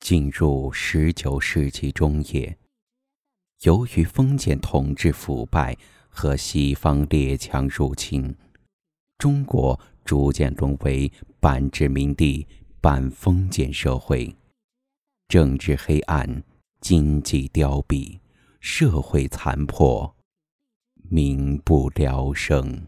进入十九世纪中叶，由于封建统治腐败和西方列强入侵，中国逐渐沦为半殖民地半封建社会，政治黑暗，经济凋敝，社会残破，民不聊生。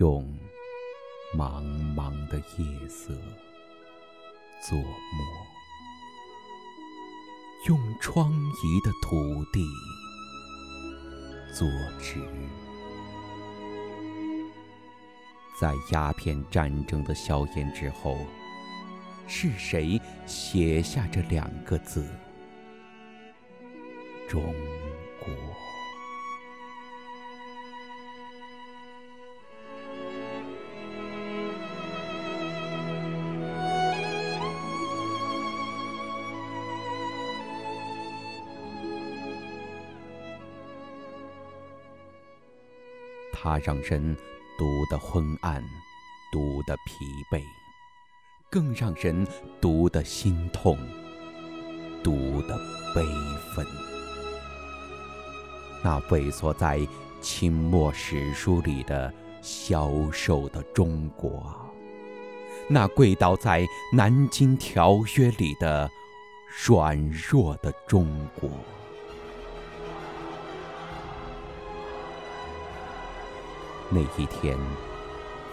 用茫茫的夜色作墨，用疮痍的土地作纸。在鸦片战争的硝烟之后，是谁写下这两个字？中国。它让人读得昏暗，读得疲惫，更让人读得心痛，读得悲愤。那萎缩在清末史书里的消瘦的中国，那跪倒在南京条约里的软弱的中国。那一天，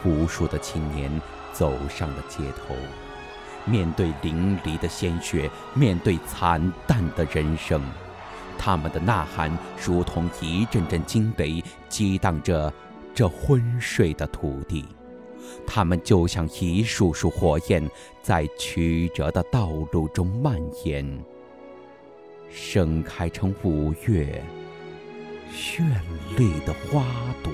无数的青年走上了街头，面对淋漓的鲜血，面对惨淡的人生，他们的呐喊如同一阵阵惊雷，激荡着这昏睡的土地。他们就像一束束火焰，在曲折的道路中蔓延，盛开成五月绚丽的花朵。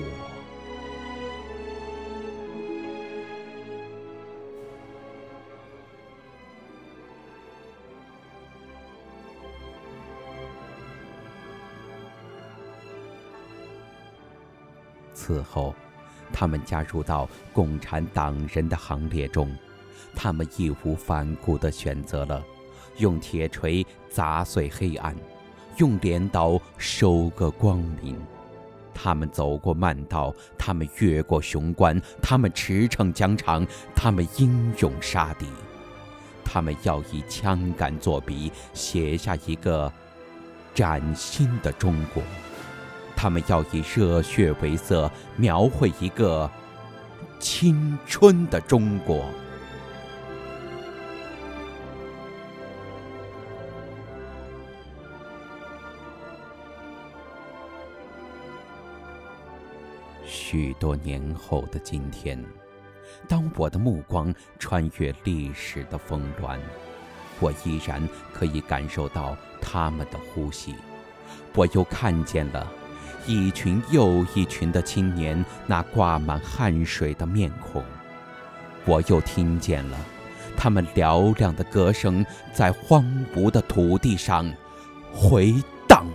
此后，他们加入到共产党人的行列中，他们义无反顾地选择了用铁锤砸碎黑暗，用镰刀收割光明。他们走过慢道，他们越过雄关，他们驰骋疆场，他们英勇杀敌。他们要以枪杆作笔，写下一个崭新的中国。他们要以热血为色，描绘一个青春的中国。许多年后的今天，当我的目光穿越历史的峰峦，我依然可以感受到他们的呼吸。我又看见了。一群又一群的青年，那挂满汗水的面孔，我又听见了他们嘹亮的歌声，在荒芜的土地上回荡。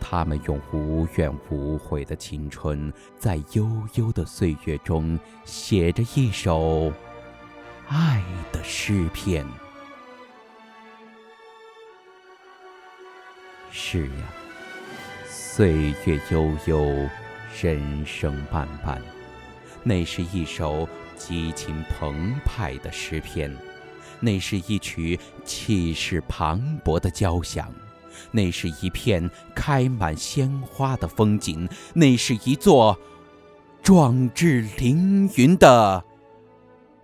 他们用无怨无悔的青春，在悠悠的岁月中，写着一首爱的诗篇。是呀，岁月悠悠，人生漫漫，那是一首激情澎湃的诗篇，那是一曲气势磅礴的交响，那是一片开满鲜花的风景，那是一座壮志凌云的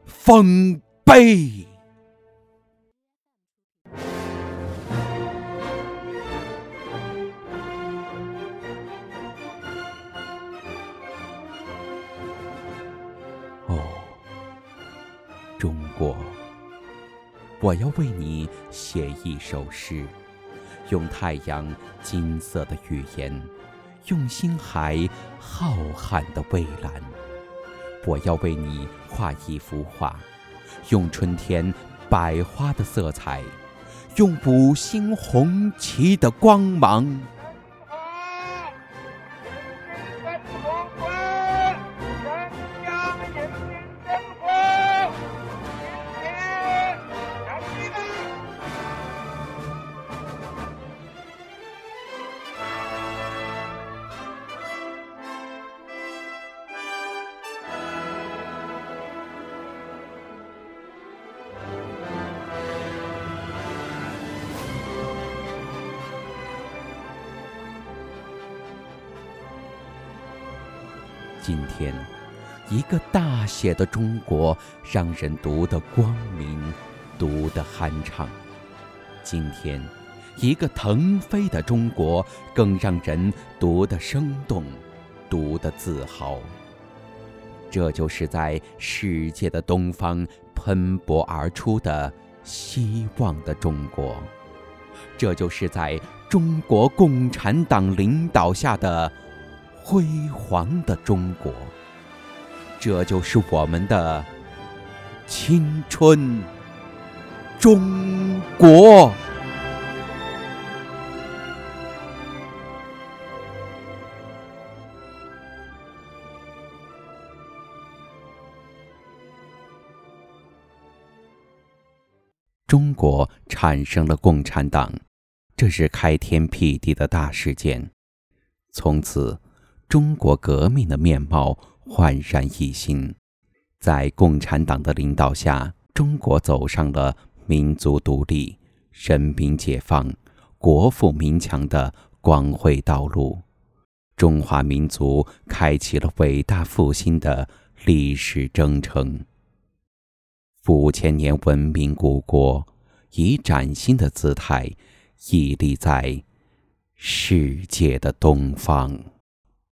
丰碑。中国，我要为你写一首诗，用太阳金色的语言，用星海浩瀚的蔚蓝。我要为你画一幅画，用春天百花的色彩，用五星红旗的光芒。今天，一个大写的中国，让人读得光明，读得酣畅。今天，一个腾飞的中国，更让人读得生动，读得自豪。这就是在世界的东方喷薄而出的希望的中国，这就是在中国共产党领导下的。辉煌的中国，这就是我们的青春中国。中国产生了共产党，这是开天辟地的大事件，从此。中国革命的面貌焕然一新，在共产党的领导下，中国走上了民族独立、人民解放、国富民强的光辉道路。中华民族开启了伟大复兴的历史征程。五千年文明古国，以崭新的姿态屹立在世界的东方。